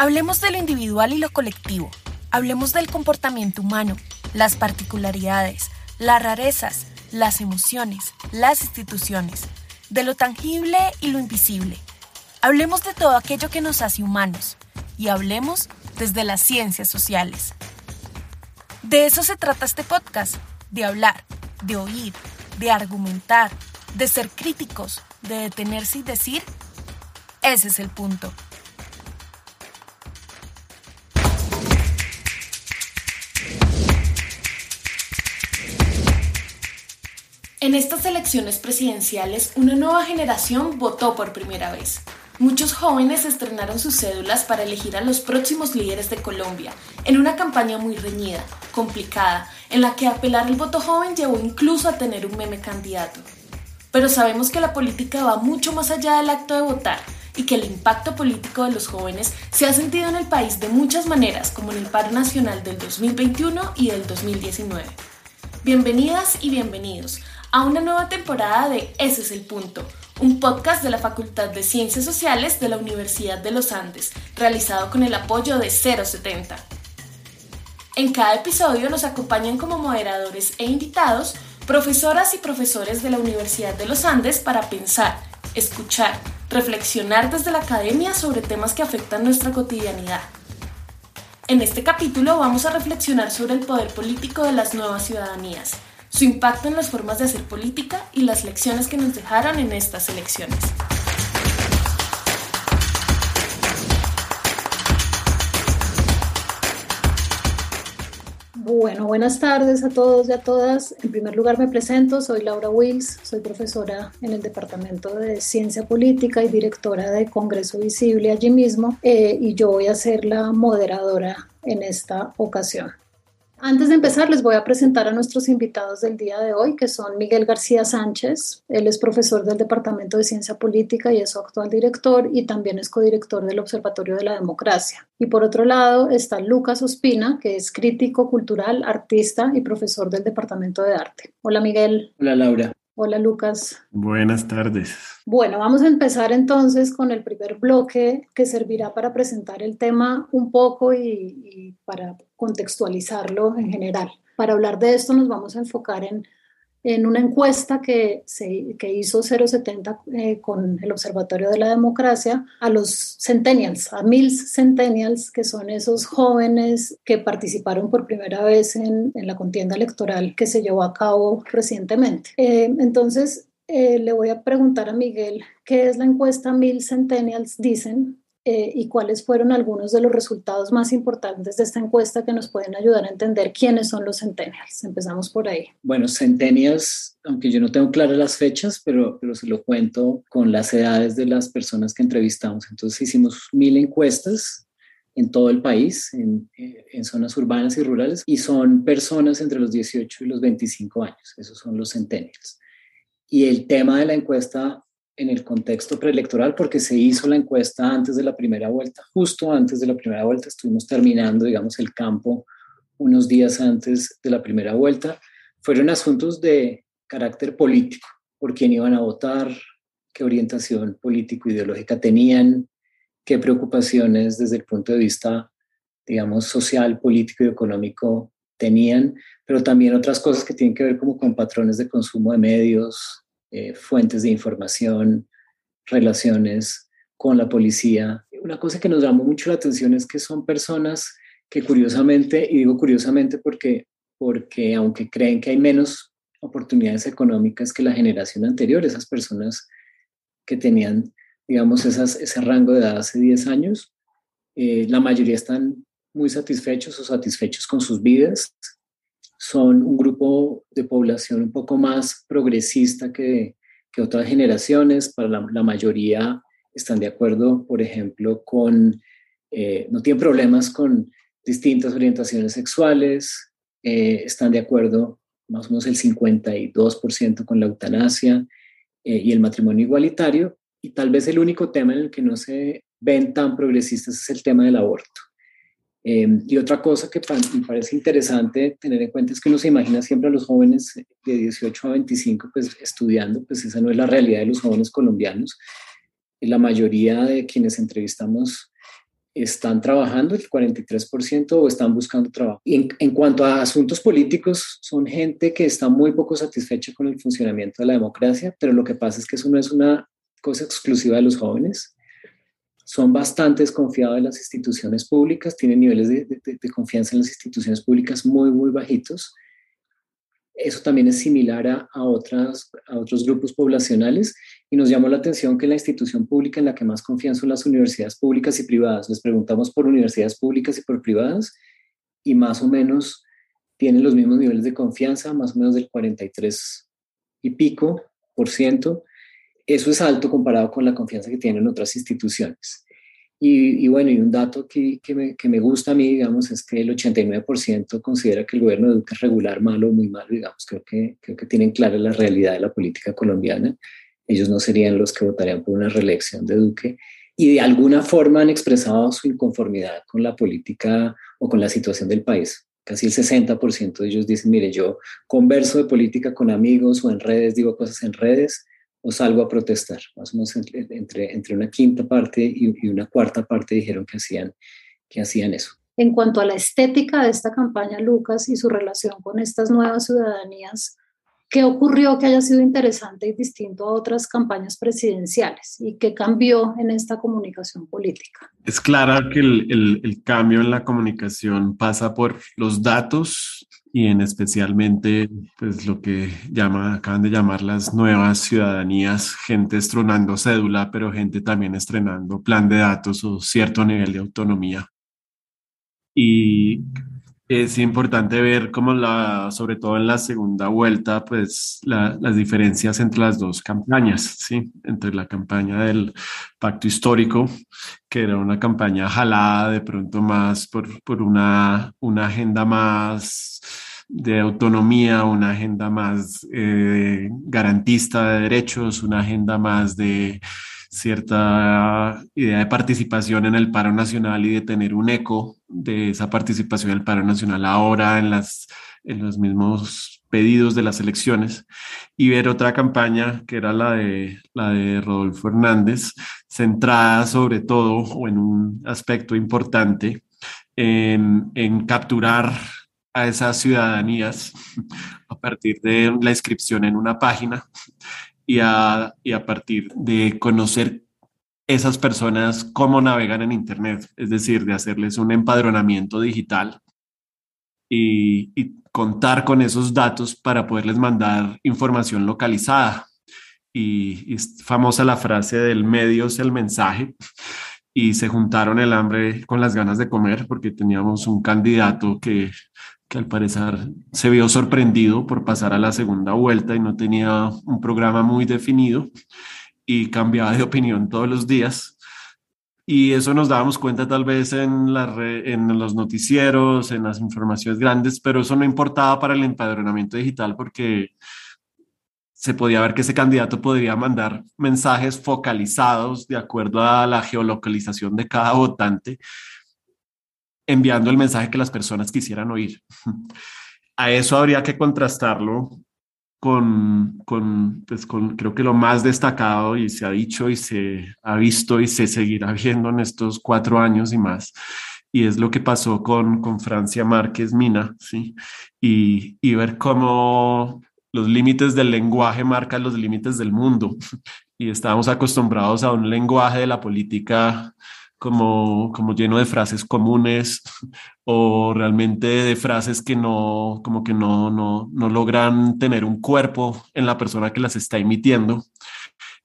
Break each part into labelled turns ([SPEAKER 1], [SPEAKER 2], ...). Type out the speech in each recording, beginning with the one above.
[SPEAKER 1] Hablemos de lo individual y lo colectivo. Hablemos del comportamiento humano, las particularidades, las rarezas, las emociones, las instituciones, de lo tangible y lo invisible. Hablemos de todo aquello que nos hace humanos y hablemos desde las ciencias sociales. De eso se trata este podcast, de hablar, de oír, de argumentar, de ser críticos, de detenerse y decir, ese es el punto. En estas elecciones presidenciales, una nueva generación votó por primera vez. Muchos jóvenes estrenaron sus cédulas para elegir a los próximos líderes de Colombia, en una campaña muy reñida, complicada, en la que apelar al voto joven llevó incluso a tener un meme candidato. Pero sabemos que la política va mucho más allá del acto de votar y que el impacto político de los jóvenes se ha sentido en el país de muchas maneras, como en el paro nacional del 2021 y del 2019. Bienvenidas y bienvenidos a una nueva temporada de Ese es el punto, un podcast de la Facultad de Ciencias Sociales de la Universidad de los Andes, realizado con el apoyo de 070. En cada episodio nos acompañan como moderadores e invitados profesoras y profesores de la Universidad de los Andes para pensar, escuchar, reflexionar desde la academia sobre temas que afectan nuestra cotidianidad. En este capítulo vamos a reflexionar sobre el poder político de las nuevas ciudadanías su impacto en las formas de hacer política y las lecciones que nos dejaron en estas elecciones.
[SPEAKER 2] Bueno, buenas tardes a todos y a todas. En primer lugar me presento, soy Laura Wills, soy profesora en el Departamento de Ciencia Política y directora de Congreso Visible allí mismo eh, y yo voy a ser la moderadora en esta ocasión. Antes de empezar, les voy a presentar a nuestros invitados del día de hoy, que son Miguel García Sánchez. Él es profesor del Departamento de Ciencia Política y es su actual director y también es codirector del Observatorio de la Democracia. Y por otro lado está Lucas Ospina, que es crítico cultural, artista y profesor del Departamento de Arte. Hola Miguel.
[SPEAKER 3] Hola Laura.
[SPEAKER 2] Hola Lucas.
[SPEAKER 4] Buenas tardes.
[SPEAKER 2] Bueno, vamos a empezar entonces con el primer bloque que servirá para presentar el tema un poco y, para contextualizarlo en general. Para hablar de esto nos vamos a enfocar en en una encuesta que, se, que hizo 070 eh, con el Observatorio de la Democracia a los centennials, a mil centennials, que son esos jóvenes que participaron por primera vez en, en la contienda electoral que se llevó a cabo recientemente. Eh, entonces, eh, le voy a preguntar a Miguel qué es la encuesta Mil Centennials Dicen eh, y cuáles fueron algunos de los resultados más importantes de esta encuesta que nos pueden ayudar a entender quiénes son los centennials. Empezamos por ahí.
[SPEAKER 3] Bueno, centennials, aunque yo no tengo claras las fechas, pero, pero se lo cuento con las edades de las personas que entrevistamos. Entonces hicimos mil encuestas en todo el país, en, eh, en, zonas urbanas y rurales, y son personas entre los 18 y los 25 años, esos son los centennials. Y el tema de la encuesta en el contexto preelectoral porque se hizo la encuesta antes de la primera vuelta, justo antes de la primera vuelta, estuvimos terminando, digamos, el campo unos días antes de la primera vuelta. Fueron asuntos de carácter político, por quién iban a votar, qué orientación político-ideológica tenían, qué preocupaciones desde el punto de vista, digamos, social, político y económico tenían, pero también otras cosas que tienen que ver como con patrones de consumo de medios, eh, fuentes de información, relaciones con la policía. Una cosa que nos llamó mucho la atención es que son personas que curiosamente, y digo curiosamente porque, porque aunque creen que hay menos oportunidades económicas que la generación anterior, esas personas que tenían, digamos, esas, ese rango de edad hace 10 años, eh, la mayoría están muy satisfechos o satisfechos con sus vidas, son un grupo de población un poco más progresista que, que otras generaciones. Para la, mayoría están de acuerdo, por ejemplo, con, eh, no tienen problemas con distintas orientaciones sexuales, eh, están de acuerdo más o menos el 52% con la eutanasia eh, y el matrimonio igualitario. Y tal vez el único tema en el que no se ven tan progresistas es el tema del aborto. Em, y otra cosa que me parece interesante tener en cuenta es que uno se imagina siempre a los jóvenes de 18 a 25 pues estudiando, pues esa no es la realidad de los jóvenes colombianos. La mayoría de quienes entrevistamos están trabajando el 43% o están buscando trabajo. Y en, en, cuanto a asuntos políticos, son gente que está muy poco satisfecha con el funcionamiento de la democracia, pero lo que pasa es que eso no es una cosa exclusiva de los jóvenes. Son bastante desconfiados de las instituciones públicas, tienen niveles de, confianza en las instituciones públicas muy, muy bajitos eso también es similar a, a, otras, a otros grupos poblacionales y nos llamó la atención que la institución pública en la que más confían son las universidades públicas y privadas. Les preguntamos por universidades públicas y por privadas y más o menos tienen los mismos niveles de confianza, más o menos del 43 y pico por ciento. Eso es alto comparado con la confianza que tienen otras instituciones. Y, bueno, y un dato que, que, me, gusta a mí, digamos, es que el 89% considera que el gobierno de Duque es regular, malo o muy malo, digamos. Creo que, creo que tienen clara la realidad de la política colombiana. Ellos no serían los que votarían por una reelección de Duque. Y de alguna forma han expresado su inconformidad con la política o con la situación del país. Casi el 60% de ellos dicen, mire, yo converso de política con amigos o en redes, digo cosas en redes, o salgo a protestar. Más o menos entre, entre una quinta parte y, una cuarta parte dijeron que hacían, que hacían eso.
[SPEAKER 2] En cuanto a la estética de esta campaña, Lucas, y su relación con estas nuevas ciudadanías, ¿qué ocurrió que haya sido interesante y distinto a otras campañas presidenciales? ¿Y qué cambió en esta comunicación política?
[SPEAKER 4] Es claro que el, el, el cambio en la comunicación pasa por los datos y en especialmente pues lo que llama, acaban de llamar las nuevas ciudadanías, gente estrenando cédula, pero gente también estrenando plan de datos o cierto nivel de autonomía. Y es importante ver cómo la, sobre todo en la segunda vuelta, pues las diferencias entre las dos campañas, ¿sí? Entre la campaña del pacto histórico, que era una campaña jalada de pronto más por, por una, una agenda más de autonomía, una agenda más eh, garantista de derechos, una agenda más de cierta idea de participación en el paro nacional y de tener un eco de esa participación del paro nacional ahora en, las, en los mismos pedidos de las elecciones. Y ver otra campaña que era la de, la de Rodolfo Hernández, centrada sobre todo o en un aspecto importante en, en capturar a esas ciudadanías a partir de la inscripción en una página y a, y a partir de conocer esas personas cómo navegan en Internet, es decir, de hacerles un empadronamiento digital y, contar con esos datos para poderles mandar información localizada. Y, y, es famosa la frase del medio es el mensaje y se juntaron el hambre con las ganas de comer porque teníamos un candidato que que al parecer se vio sorprendido por pasar a la segunda vuelta y no tenía un programa muy definido y cambiaba de opinión todos los días. Y eso nos dábamos cuenta tal vez en, la en los noticieros, en las informaciones grandes, pero eso no importaba para el empadronamiento digital porque se podía ver que ese candidato podría mandar mensajes focalizados de acuerdo a la geolocalización de cada votante enviando el mensaje que las personas quisieran oír. A eso habría que contrastarlo con, con, pues con, creo que lo más destacado y se ha dicho y se ha visto y se seguirá viendo en estos cuatro años y más, y es lo que pasó con, con Francia Márquez Mina, ¿sí? Y, y ver cómo los límites del lenguaje marcan los límites del mundo. Y estábamos acostumbrados a un lenguaje de la política como, como lleno de frases comunes o realmente de frases que no, como que no, no, no logran tener un cuerpo en la persona que las está emitiendo.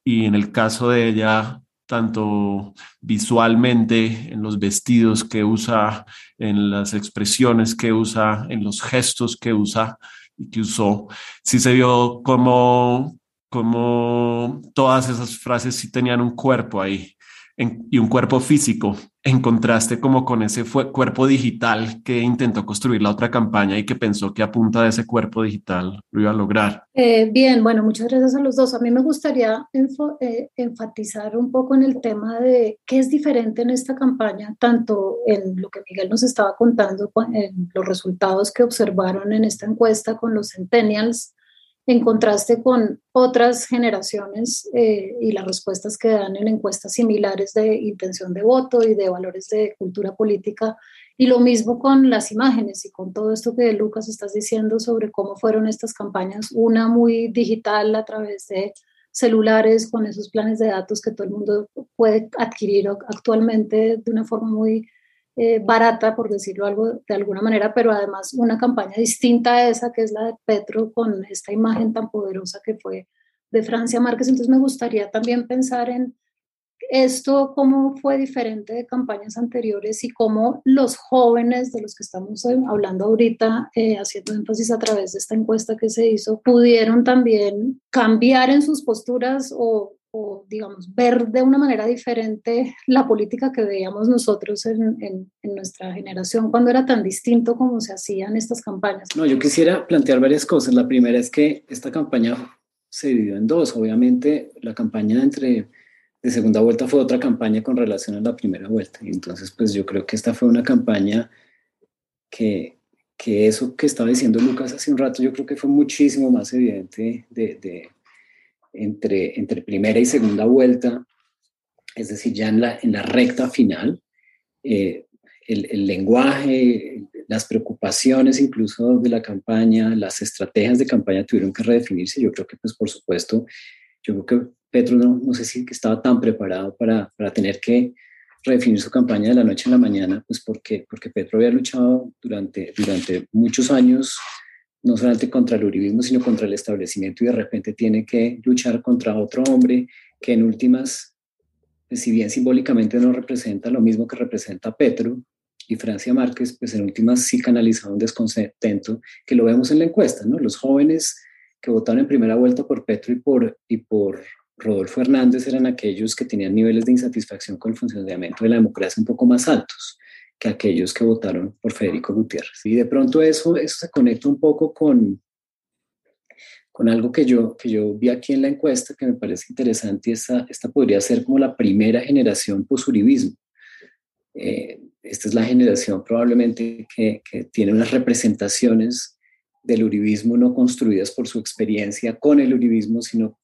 [SPEAKER 4] Y en el caso de ella, tanto visualmente, en los vestidos que usa, en las expresiones que usa, en los gestos que usa y que usó, sí se vio como, como todas esas frases sí tenían un cuerpo ahí y un cuerpo físico, en contraste como con ese cuerpo digital que intentó construir la otra campaña y que pensó que a punta de ese cuerpo digital lo iba a lograr.
[SPEAKER 2] Eh, bien, bueno, muchas gracias a los dos. A mí me gustaría eh, enfatizar un poco en el tema de qué es diferente en esta campaña, tanto en lo que Miguel nos estaba contando, en los resultados que observaron en esta encuesta con los centennials en contraste con otras generaciones eh, y las respuestas que dan en encuestas similares de intención de voto y de valores de cultura política. Y lo mismo con las imágenes y con todo esto que Lucas estás diciendo sobre cómo fueron estas campañas, una muy digital a través de celulares con esos planes de datos que todo el mundo puede adquirir actualmente de una forma muy eh, barata, por decirlo algo, de alguna manera, pero además una campaña distinta a esa que es la de Petro con esta imagen tan poderosa que fue de Francia Márquez. Entonces me gustaría también pensar en esto, cómo fue diferente de campañas anteriores y cómo los jóvenes de los que estamos hablando ahorita, eh, haciendo énfasis a través de esta encuesta que se hizo, pudieron también cambiar en sus posturas o o, digamos, ver de una manera diferente la política que veíamos nosotros en, en, nuestra generación cuando era tan distinto como se hacían estas campañas?
[SPEAKER 3] No, yo quisiera plantear varias cosas. La primera es que esta campaña se dividió en dos. Obviamente, la campaña entre de segunda vuelta fue otra campaña con relación a la primera vuelta. Y entonces, pues yo creo que esta fue una campaña que, que eso que estaba diciendo Lucas hace un rato, yo creo que fue muchísimo más evidente de, de entre, entre primera y segunda vuelta, es decir, ya en la, en la recta final, eh, el, el, lenguaje, las preocupaciones incluso de la campaña, las estrategias de campaña tuvieron que redefinirse. Yo creo que, pues, por supuesto, yo creo que Petro no, no sé si estaba tan preparado para, para tener que redefinir su campaña de la noche a la mañana, pues porque, porque Petro había luchado durante, durante muchos años no solamente contra el uribismo, sino contra el establecimiento y de repente tiene que luchar contra otro hombre que en últimas, pues, si bien simbólicamente no representa lo mismo que representa Petro y Francia Márquez, pues en últimas sí canaliza un descontento que lo vemos en la encuesta, ¿no? Los jóvenes que votaron en primera vuelta por Petro y por, y por Rodolfo Hernández eran aquellos que tenían niveles de insatisfacción con el funcionamiento de la democracia un poco más altos que aquellos que votaron por Federico Gutiérrez. Y de pronto eso, eso se conecta un poco con, con algo que yo, que yo vi aquí en la encuesta que me parece interesante y esta, esta podría ser como la primera generación posuribismo. Eh, esta es la generación probablemente que, que, tiene unas representaciones del uribismo no construidas por su experiencia con el uribismo, sino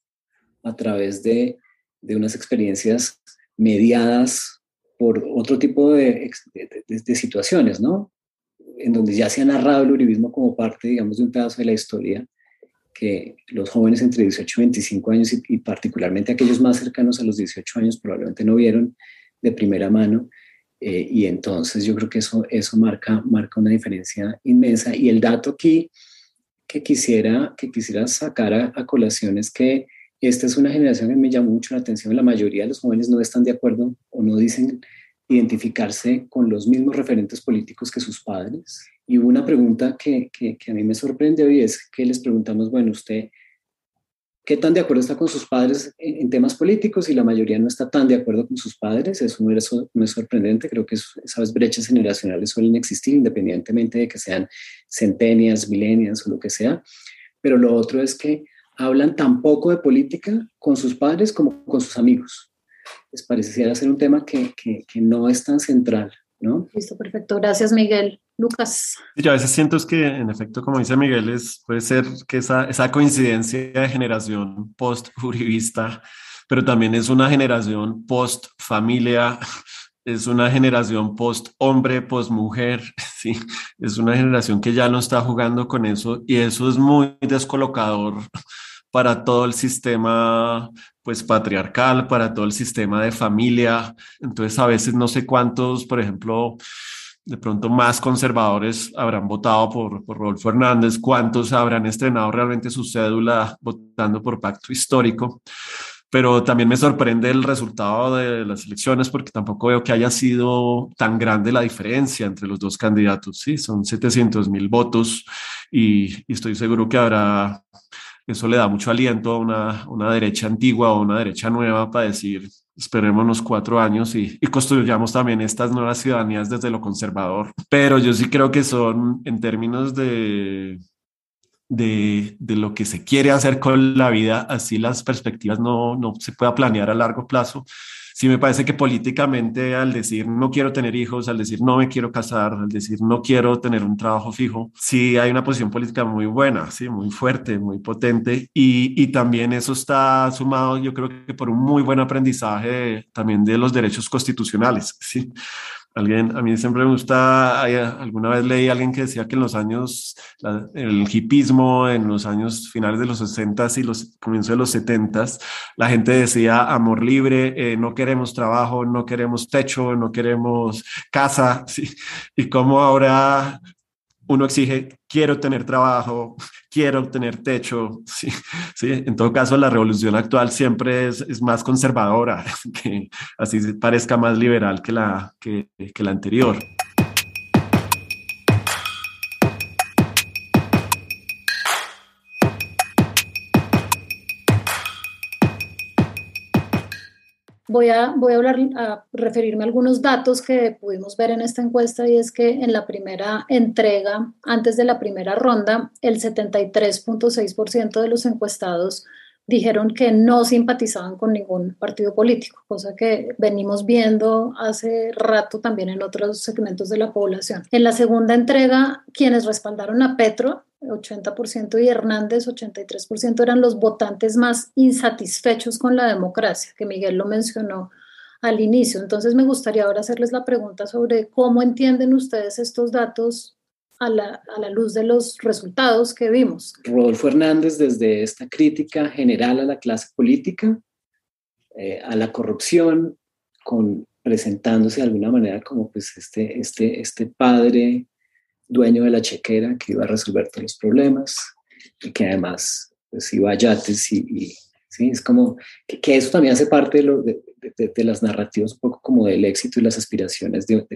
[SPEAKER 3] a través de, de unas experiencias mediadas por otro tipo de, situaciones, ¿no? En donde ya se ha narrado el uribismo como parte, digamos, de un pedazo de la historia que los jóvenes entre 18 y 25 años y, particularmente aquellos más cercanos a los 18 años probablemente no vieron de primera mano eh, y entonces yo creo que eso, marca una diferencia inmensa y el dato aquí que quisiera, que quisiera sacar a, a colación es que esta es una generación que me llama mucho la atención. La mayoría de los jóvenes no están de acuerdo o no dicen identificarse con los mismos referentes políticos que sus padres. Y una pregunta que, a mí me sorprendió y es que les preguntamos, bueno, usted, ¿qué tan de acuerdo está con sus padres en, temas políticos? Y la mayoría no está tan de acuerdo con sus padres. Eso no no es sorprendente. Creo que esas brechas generacionales suelen existir independientemente de que sean centenias, milenias o lo que sea. Pero lo otro es que hablan tan poco de política con sus padres como con sus amigos. Les pareciera ser un tema que, que, que no es tan central, ¿no?
[SPEAKER 2] Listo, perfecto. Gracias, Miguel. Lucas.
[SPEAKER 4] Yo a veces siento que, en efecto, como dice Miguel, es, puede ser que esa, esa coincidencia de generación post-jurivista, pero también es una generación post-familia, es una generación post-hombre, post-mujer, ¿sí? es una generación que ya no está jugando con eso y eso es muy descolocador para todo el sistema pues patriarcal, para todo el sistema de familia. Entonces a veces no sé cuántos, por ejemplo, de pronto más conservadores habrán votado por, por Rodolfo Hernández, cuántos habrán estrenado realmente su cédula votando por pacto histórico. Pero también me sorprende el resultado de las elecciones porque tampoco veo que haya sido tan grande la diferencia entre los dos candidatos. Sí, son 700 mil votos y, y estoy seguro que habrá eso le da mucho aliento a una, una derecha antigua o una derecha nueva para decir, esperémonos cuatro años y, y, construyamos también estas nuevas ciudadanías desde lo conservador. Pero yo sí creo que son, en términos de, de, de, lo que se quiere hacer con la vida, así las perspectivas no, no se pueda planear a largo plazo. Sí me parece que políticamente al decir no quiero tener hijos, al decir no me quiero casar, al decir no quiero tener un trabajo fijo, sí hay una posición política muy buena, sí, muy fuerte, muy potente. Y, y también eso está sumado yo creo que por un muy buen aprendizaje también de los derechos constitucionales, sí Alguien, a mí siempre me gusta, alguna vez leí a alguien que decía que en los años, el hipismo, en los años finales de los 60 y los comienzos de los 70 la gente decía amor libre, eh, no queremos trabajo, no queremos techo, no queremos casa, ¿sí? y como ahora uno exige, quiero tener trabajo, quiero tener techo. Sí, sí. En todo caso, la revolución actual siempre es, es más conservadora, que así parezca más liberal que la, que, que la anterior.
[SPEAKER 2] Voy a, voy a, hablar, a referirme a algunos datos que pudimos ver en esta encuesta y es que en la primera entrega, antes de la primera ronda, el 73.6% de los encuestados dijeron que no simpatizaban con ningún partido político, cosa que venimos viendo hace rato también en otros segmentos de la población. En la segunda entrega, quienes respaldaron a Petro, 80% y Hernández, 83%, eran los votantes más insatisfechos con la democracia, que Miguel lo mencionó al inicio. Entonces me gustaría ahora hacerles la pregunta sobre cómo entienden ustedes estos datos a la, a la, luz de los resultados que vimos.
[SPEAKER 3] Rodolfo Hernández, desde esta crítica general a la clase política, eh, a la corrupción, presentándose de alguna manera como pues este, este, este padre dueño de la chequera que iba a resolver todos los problemas y que además pues, iba a yates y, ¿sí? es como que, que, eso también hace parte de, lo, de, de, de, las narrativas un poco como del éxito y las aspiraciones de,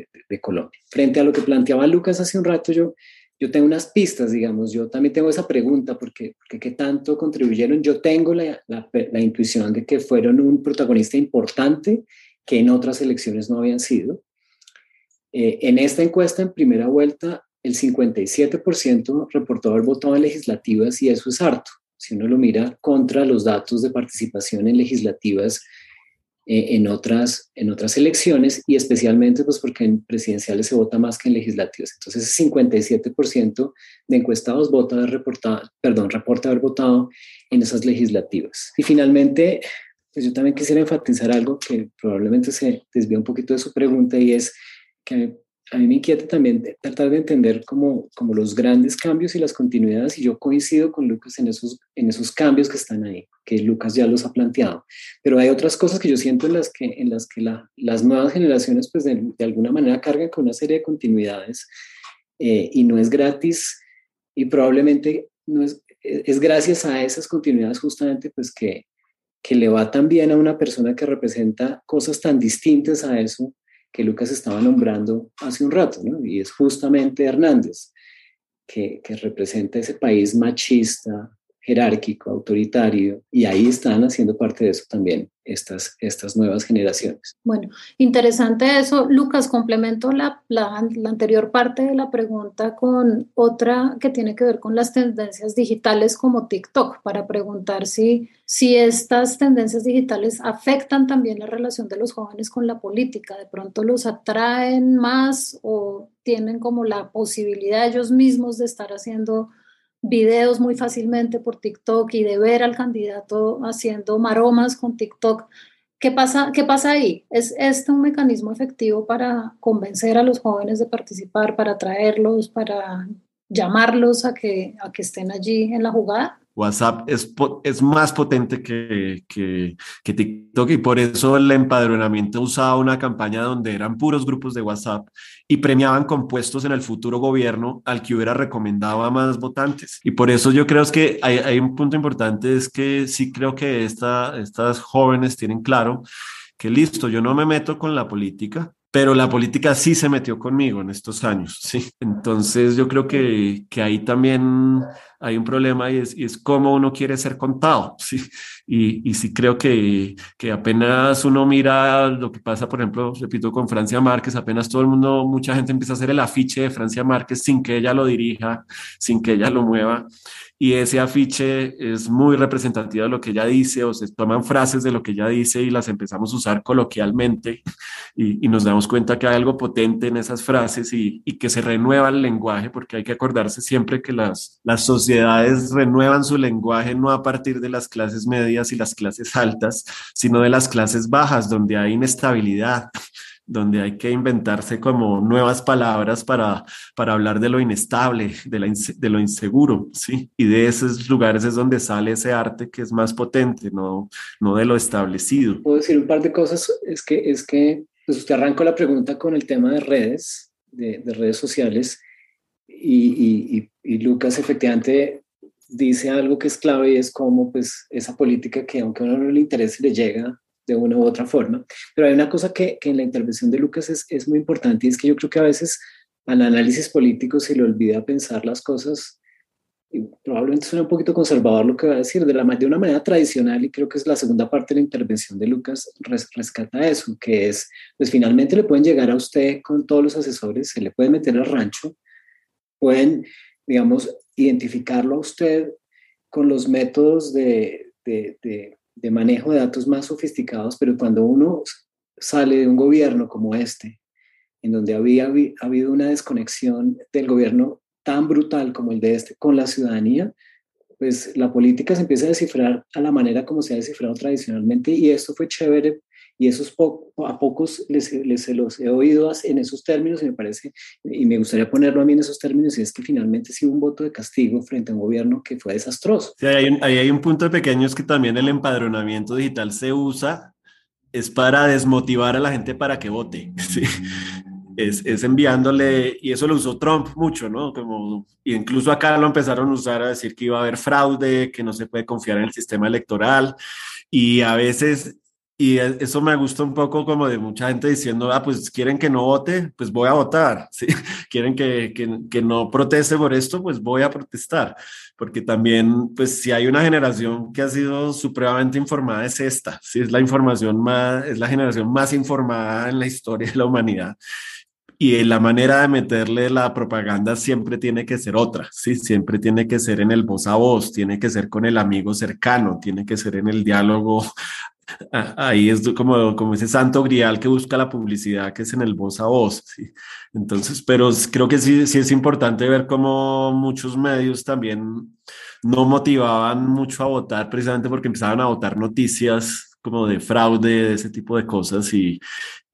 [SPEAKER 3] Colombia. Frente a lo que planteaba Lucas hace un rato, yo, yo tengo unas pistas, digamos, yo también tengo esa pregunta, porque, porque ¿qué tanto contribuyeron? Yo tengo la, la, la intuición de que fueron un protagonista importante que en otras elecciones no habían sido. Eh, en esta encuesta en primera vuelta, el 57% reportó haber votado en legislativas y eso es harto. Si uno lo mira contra los datos de participación en legislativas eh, en, otras, en otras elecciones y especialmente pues porque en presidenciales se vota más que en legislativas. Entonces, ese 57% de encuestados vota haber reportado, perdón, reporta haber votado en esas legislativas. Y finalmente, pues yo también quisiera enfatizar algo que probablemente se desvía un poquito de su pregunta y es que a mí me inquieta también tratar de entender como, como los grandes cambios y las continuidades, y yo coincido con Lucas en esos, en esos cambios que están ahí, que Lucas ya los ha planteado. Pero hay otras cosas que yo siento en las que, en las, que la, las nuevas generaciones, pues de, de, alguna manera, cargan con una serie de continuidades, eh, y no es gratis, y probablemente no es, es gracias a esas continuidades justamente, pues que, que le va tan bien a una persona que representa cosas tan distintas a eso que Lucas estaba nombrando hace un rato, ¿no? y es justamente Hernández, que, que representa ese país machista, jerárquico, autoritario, y ahí están haciendo parte de eso también estas, estas nuevas generaciones.
[SPEAKER 2] Bueno, interesante eso. Lucas, complemento la, la, la, anterior parte de la pregunta con otra que tiene que ver con las tendencias digitales como TikTok, para preguntar si, si estas tendencias digitales afectan también la relación de los jóvenes con la política, de pronto los atraen más o tienen como la posibilidad ellos mismos de estar haciendo videos muy fácilmente por TikTok y de ver al candidato haciendo maromas con TikTok. ¿Qué pasa, ¿Qué pasa ahí? ¿Es este un mecanismo efectivo para convencer a los jóvenes de participar, para atraerlos, para llamarlos a que, a que estén allí en la jugada?
[SPEAKER 4] WhatsApp es, es más potente que, que, que, TikTok y por eso el empadronamiento usaba una campaña donde eran puros grupos de WhatsApp y premiaban compuestos en el futuro gobierno al que hubiera recomendado a más votantes. Y por eso yo creo que hay, hay un punto importante, es que sí creo que esta, estas jóvenes tienen claro que listo, yo no me meto con la política, pero la política sí se metió conmigo en estos años, sí. Entonces yo creo que, que ahí también hay un problema y es, cómo uno quiere ser contado. Y, y sí creo que, que apenas uno mira lo que pasa, por ejemplo, repito, con Francia Márquez, apenas todo el mundo, mucha gente empieza a hacer el afiche de Francia Márquez sin que ella lo dirija, sin que ella lo mueva y ese afiche es muy representativo de lo que ella dice o se toman frases de lo que ella dice y las empezamos a usar coloquialmente y, nos damos cuenta que hay algo potente en esas frases y, que se renueva el lenguaje porque hay que acordarse siempre que las, las sociedades renuevan su lenguaje no a partir de las clases medias y las clases altas, sino de las clases bajas donde hay inestabilidad donde hay que inventarse como nuevas palabras para, para hablar de lo inestable, de, de lo inseguro, ¿sí? Y de esos lugares es donde sale ese arte que es más potente, no, no de lo establecido.
[SPEAKER 3] Puedo decir un par de cosas, es que, es que pues usted arrancó la pregunta con el tema de redes, de, de redes sociales, y, y, y, Lucas efectivamente dice algo que es clave y es como pues esa política que aunque a uno no le interese le llega de una u otra forma. Pero hay una cosa que, que en la intervención de Lucas es, es, muy importante y es que yo creo que a veces al análisis político se le olvida pensar las cosas y probablemente suena un poquito conservador lo que va a decir, de, la, de una manera tradicional, y creo que es la segunda parte de la intervención de Lucas, rescata eso, que es, pues finalmente le pueden llegar a usted con todos los asesores, se le puede meter al rancho, pueden, digamos, identificarlo a usted con los métodos de, de, manejo de datos más sofisticados, pero cuando uno sale de un gobierno como este, en donde había habido una desconexión del gobierno tan brutal como el de este con la ciudadanía, pues la política se empieza a descifrar a la manera como se ha descifrado tradicionalmente y esto fue chévere y esos a pocos les, les, los he oído en esos términos y me parece, y me gustaría ponerlo a mí en esos términos, y es que finalmente sí hubo un voto de castigo frente a un gobierno que fue desastroso.
[SPEAKER 4] Sí, hay un, ahí hay un punto pequeño, es que también el empadronamiento digital se usa, es para desmotivar a la gente para que vote. ¿sí? Es, es, enviándole, y eso lo usó Trump mucho, ¿no? Como, y incluso acá lo empezaron a usar a decir que iba a haber fraude, que no se puede confiar en el sistema electoral, y a veces y e, eso me gusta un poco como de mucha gente diciendo, ah, pues quieren que no vote, pues voy a votar. ¿sí? Quieren que, que, que, no proteste por esto, pues voy a protestar. Porque también, pues si hay una generación que ha sido supremamente informada, es esta. ¿sí? Es la información más, es la generación más informada en la historia de la humanidad. Y la manera de meterle la propaganda siempre tiene que ser otra, ¿sí? Siempre tiene que ser en el voz a voz, tiene que ser con el amigo cercano, tiene que ser en el diálogo ahí es como, como ese santo grial que busca la publicidad, que es en el voz a voz. Entonces, pero creo que sí, sí es importante ver cómo muchos medios también no motivaban mucho a votar precisamente porque empezaban a votar noticias como de fraude, de ese tipo de cosas y,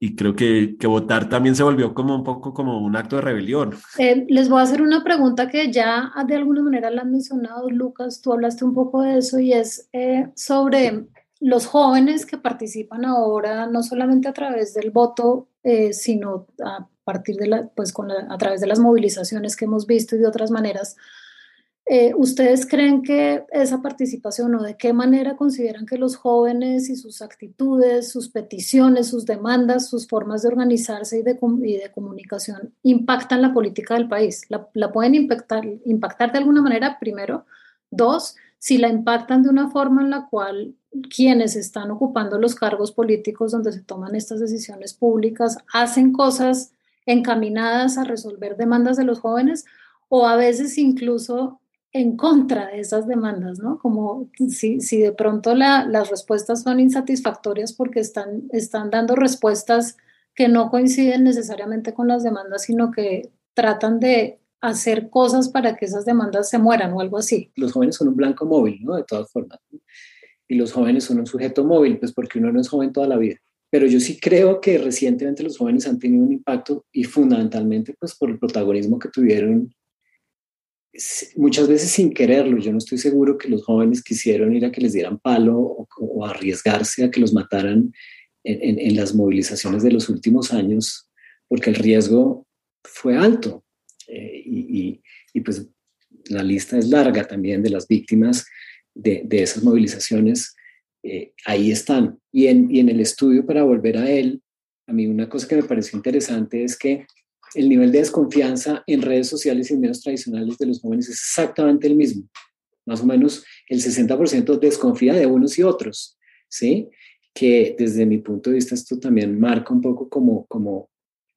[SPEAKER 4] y creo que, que, votar también se volvió como un poco como un acto de rebelión.
[SPEAKER 2] Eh, les voy a hacer una pregunta que ya de alguna manera la han mencionado, Lucas, tú hablaste un poco de eso y es eh, sobre los jóvenes que participan ahora, no solamente a través del voto, eh, sino a partir de la, pues con a través de las movilizaciones que hemos visto y de otras maneras, eh, ¿ustedes creen que esa participación o de qué manera consideran que los jóvenes y sus actitudes, sus peticiones, sus demandas, sus formas de organizarse y de, y de comunicación impactan la política del país? ¿La, la pueden impactar, impactar de alguna manera primero? Dos, si la impactan de una forma en la cual quienes están ocupando los cargos políticos donde se toman estas decisiones públicas hacen cosas encaminadas a resolver demandas de los jóvenes o a veces incluso en contra de esas demandas, ¿no? Como si, si de pronto las respuestas son insatisfactorias porque están, están dando respuestas que no coinciden necesariamente con las demandas, sino que tratan de hacer cosas para que esas demandas se mueran o algo así.
[SPEAKER 3] Los jóvenes son un blanco móvil, ¿no? De todas formas. Y los jóvenes son un sujeto móvil, pues porque uno no es joven toda la vida. Pero yo sí creo que recientemente los jóvenes han tenido un impacto y fundamentalmente pues por el protagonismo que tuvieron muchas veces sin quererlo. Yo no estoy seguro que los jóvenes quisieron ir a que les dieran palo o, arriesgarse a que los mataran en, en las movilizaciones de los últimos años, porque el riesgo fue alto. Eh, y, pues la lista es larga también de las víctimas de, esas movilizaciones. Eh, ahí están. Y en, el estudio, para volver a él, a mí una cosa que me pareció interesante es que el nivel de desconfianza en redes sociales y medios tradicionales de los jóvenes es exactamente el mismo. Más o menos el 60% desconfía de unos y otros, ¿sí? Que desde mi punto de vista esto también marca un poco como, como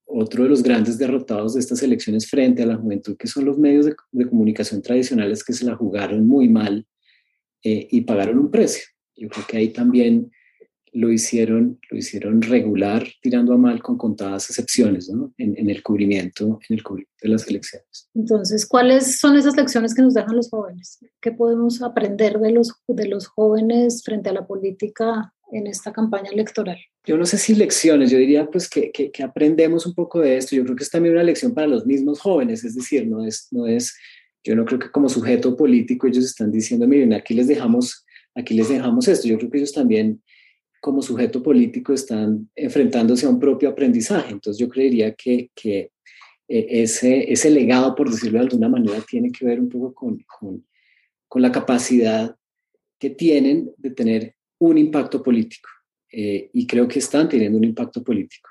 [SPEAKER 3] otro de los grandes derrotados de estas elecciones frente a la juventud, que son los medios de, comunicación tradicionales que se la jugaron muy mal eh, y pagaron un precio. Yo creo que ahí también lo hicieron, lo hicieron regular, tirando a mal con contadas excepciones ¿no? en, el cubrimiento, en el cubrimiento de las elecciones.
[SPEAKER 2] Entonces, ¿cuáles son esas lecciones que nos dejan los jóvenes? ¿Qué podemos aprender de los, de los jóvenes frente a la política en esta campaña electoral?
[SPEAKER 3] Yo no sé si lecciones, yo diría pues que, que, que, aprendemos un poco de esto. Yo creo que es también una lección para los mismos jóvenes, es decir, no es, no es, yo no creo que como sujeto político ellos están diciendo, miren, aquí les dejamos, aquí les dejamos esto. Yo creo que ellos también como sujeto político están enfrentándose a un propio aprendizaje. Entonces yo creería que, que eh, ese, ese legado, por decirlo de alguna manera, tiene que ver un poco con, con, con la capacidad que tienen de tener un impacto político eh, y creo que están teniendo un impacto político.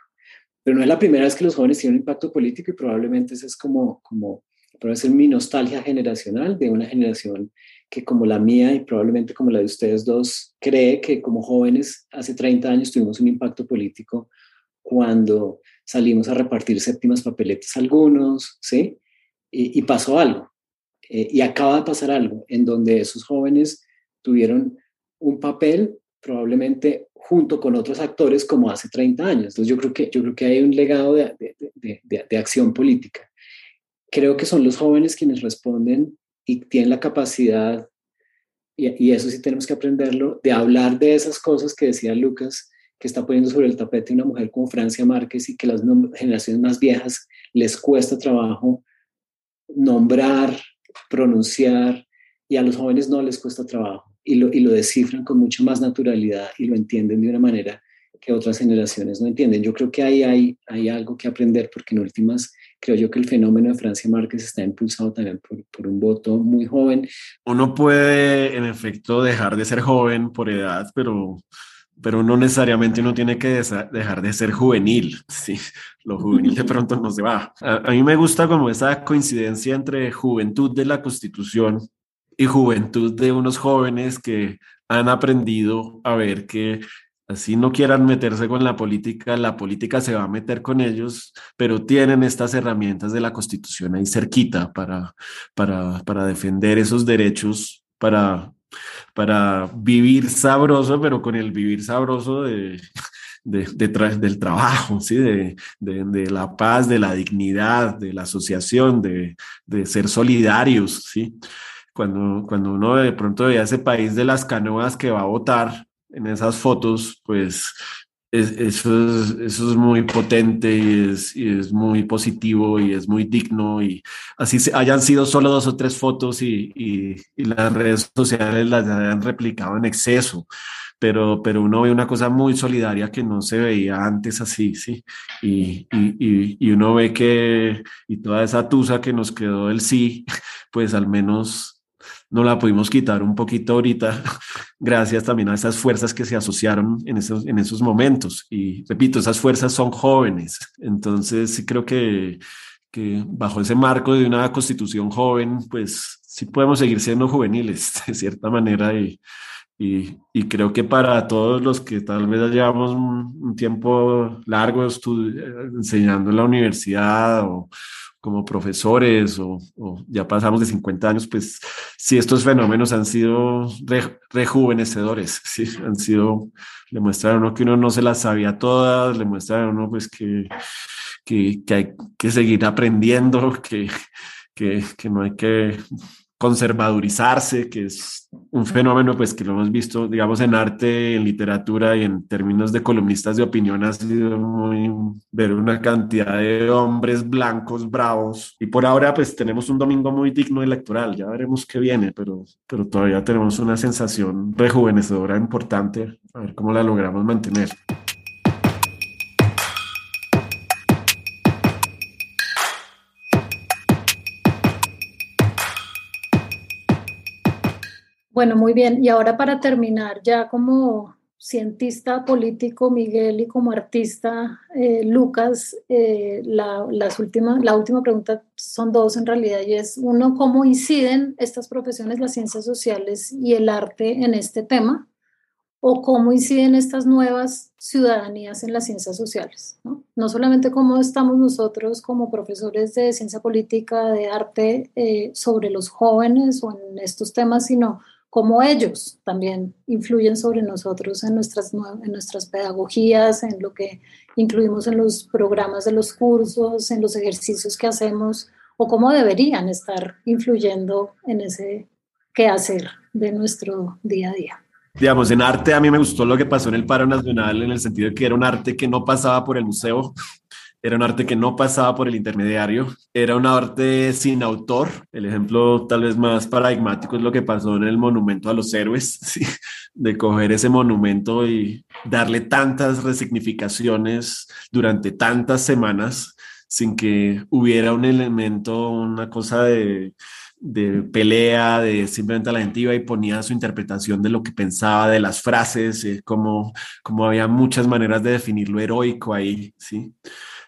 [SPEAKER 3] Pero no es la primera vez que los jóvenes tienen un impacto político y probablemente esa es como, como puede ser mi nostalgia generacional de una generación que como la mía y probablemente como la de ustedes dos, cree que como jóvenes hace 30 años tuvimos un impacto político cuando salimos a repartir séptimas papeletas algunos, ¿sí? Y, pasó algo. Eh, y acaba de pasar algo en donde esos jóvenes tuvieron un papel probablemente junto con otros actores como hace 30 años. Entonces yo creo que, yo creo que hay un legado de, de, de, acción política. Creo que son los jóvenes quienes responden y tienen la capacidad, y, y, eso sí tenemos que aprenderlo, de hablar de esas cosas que decía Lucas, que está poniendo sobre el tapete una mujer como Francia Márquez y que las generaciones más viejas les cuesta trabajo nombrar, pronunciar, y a los jóvenes no les cuesta trabajo y lo, y lo descifran con mucha más naturalidad y lo entienden de una manera que otras generaciones no entienden. Yo creo que ahí hay, hay algo que aprender porque en últimas creo yo que el fenómeno de Francia Márquez está impulsado también por, por, un voto muy joven.
[SPEAKER 4] Uno puede en efecto dejar de ser joven por edad, pero, pero no necesariamente uno tiene que dejar de ser juvenil. Sí, lo juvenil de pronto no se va. A, a mí me gusta como esa coincidencia entre juventud de la Constitución y juventud de unos jóvenes que han aprendido a ver que así no quieran meterse con la política, la política se va a meter con ellos, pero tienen estas herramientas de la Constitución ahí cerquita para, para, para defender esos derechos, para, para vivir sabroso, pero con el vivir sabroso de, de, del trabajo, ¿sí? De, de, la paz, de la dignidad, de la asociación, de ser solidarios, ¿sí? Cuando, cuando uno de pronto ve a ese país de las canoas que va a votar en esas fotos, pues eso, es, eso es muy potente y es, y es, muy positivo y es muy digno y así hayan sido solo dos o tres fotos y, y, y las redes sociales las hayan replicado en exceso. Pero, pero, uno ve una cosa muy solidaria que no se veía antes así, ¿sí? Y, y, y, uno ve que, y toda esa tusa que nos quedó del sí, pues al menos no la pudimos quitar un poquito ahorita, gracias también a esas fuerzas que se asociaron en esos, en esos momentos. Y repito, esas fuerzas son jóvenes. Entonces, sí creo que, que bajo ese marco de una constitución joven, pues sí podemos seguir siendo juveniles de cierta manera y, y, y, creo que para todos los que tal vez llevamos un, un tiempo largo enseñando en la universidad o, como profesores o, ya pasamos de 50 años, pues sí, estos fenómenos han sido rejuvenecedores, sí, han sido, le muestran a uno que uno no se las sabía todas, le muestran a uno pues que, que, hay que seguir aprendiendo, que, que, que no hay que conservadurizarse, que es un fenómeno pues que lo hemos visto, digamos, en arte, en literatura y en términos de columnistas de opinión ha sido muy ver una cantidad de hombres blancos bravos y por ahora pues tenemos un domingo muy digno electoral, ya veremos qué viene, pero, pero todavía tenemos una sensación rejuvenecedora importante, a ver cómo la logramos mantener.
[SPEAKER 2] Bueno, muy bien. Y ahora para terminar, ya como cientista político Miguel y como artista eh, Lucas, eh, la, las la última pregunta son dos en realidad y es uno, ¿cómo inciden estas profesiones, las ciencias sociales y el arte en este tema? ¿O cómo inciden estas nuevas ciudadanías en las ciencias sociales? No, no solamente cómo estamos nosotros como profesores de ciencia política, de arte, eh, sobre los jóvenes o en estos temas, sino cómo ellos también influyen sobre nosotros en nuestras, en nuestras pedagogías, en lo que incluimos en los programas de los cursos, en los ejercicios que hacemos, o cómo deberían estar influyendo en ese quehacer de nuestro día a día.
[SPEAKER 4] Digamos, en arte a mí me gustó lo que pasó en el Paro Nacional en el sentido de que era un arte que no pasaba por el museo, era un arte que no pasaba por el intermediario, era un arte sin autor. El ejemplo tal vez más paradigmático es lo que pasó en el Monumento a los Héroes, de coger ese monumento y darle tantas resignificaciones durante tantas semanas sin que hubiera un elemento, una cosa de, de pelea, de simplemente la gente iba y ponía su interpretación de lo que pensaba, de las frases, eh, como, como había muchas maneras de definir lo heroico ahí, ¿sí?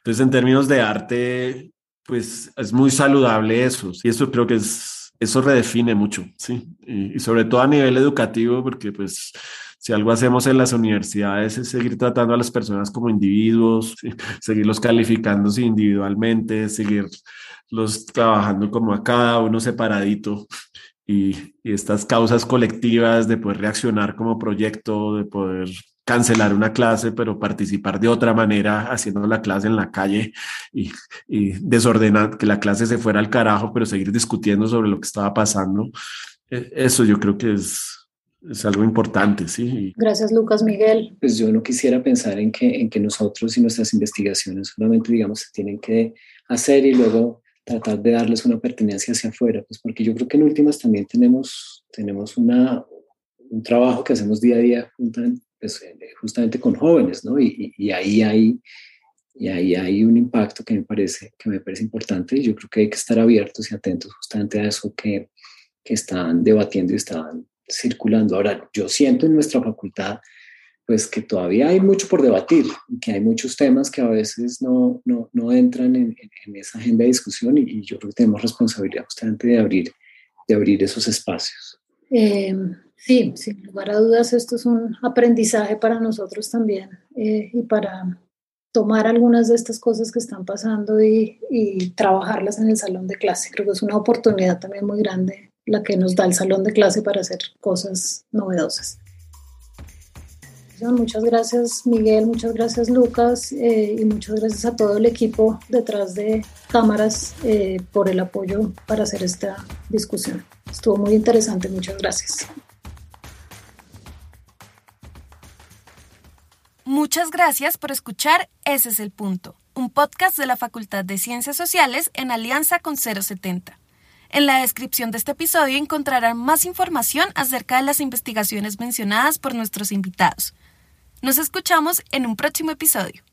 [SPEAKER 4] Entonces, en términos de arte, pues es muy saludable eso. Y eso creo que es, eso redefine mucho, ¿sí? Y, sobre todo a nivel educativo, porque pues si algo hacemos en las universidades es seguir tratando a las personas como individuos, seguirlos calificando individualmente, seguirlos trabajando como a cada uno separadito. Y, y estas causas colectivas de poder reaccionar como proyecto, de poder cancelar una clase, pero participar de otra manera, haciendo la clase en la calle y, desordenar, que la clase se fuera al carajo, pero seguir discutiendo sobre lo que estaba pasando. E, eso yo creo que es, es algo importante, sí.
[SPEAKER 2] Gracias, Lucas Miguel.
[SPEAKER 3] Pues yo no quisiera pensar en que, en que nosotros y nuestras investigaciones solamente, digamos, se tienen que hacer y luego tratar de darles una pertenencia hacia afuera, pues porque yo creo que en últimas también tenemos, tenemos una, un trabajo que hacemos día a día pues, eh, justamente con jóvenes, ¿no? Y, y, ahí hay, y ahí hay un impacto que me parece, que me parece importante y yo creo que hay que estar abiertos y atentos justamente a eso que, que están debatiendo y están circulando. Ahora, yo siento en nuestra facultad pues que todavía hay mucho por debatir, que hay muchos temas que a veces no, no, no entran en, en, esa agenda de discusión y, y, yo creo que tenemos responsabilidad justamente de abrir, de abrir esos espacios.
[SPEAKER 2] Eh, Sí, sin lugar a dudas, esto es un aprendizaje para nosotros también eh, y para tomar algunas de estas cosas que están pasando y, trabajarlas en el salón de clase. Creo que es una oportunidad también muy grande la que nos da el salón de clase para hacer cosas novedosas. Muchas gracias Miguel, muchas gracias Lucas eh, y muchas gracias a todo el equipo detrás de cámaras eh, por el apoyo para hacer esta discusión. Estuvo muy interesante, muchas gracias.
[SPEAKER 1] Muchas gracias por escuchar Ese es el punto, un podcast de la Facultad de Ciencias Sociales en alianza con 070. En la descripción de este episodio encontrarán más información acerca de las investigaciones mencionadas por nuestros invitados. Nos escuchamos en un próximo episodio.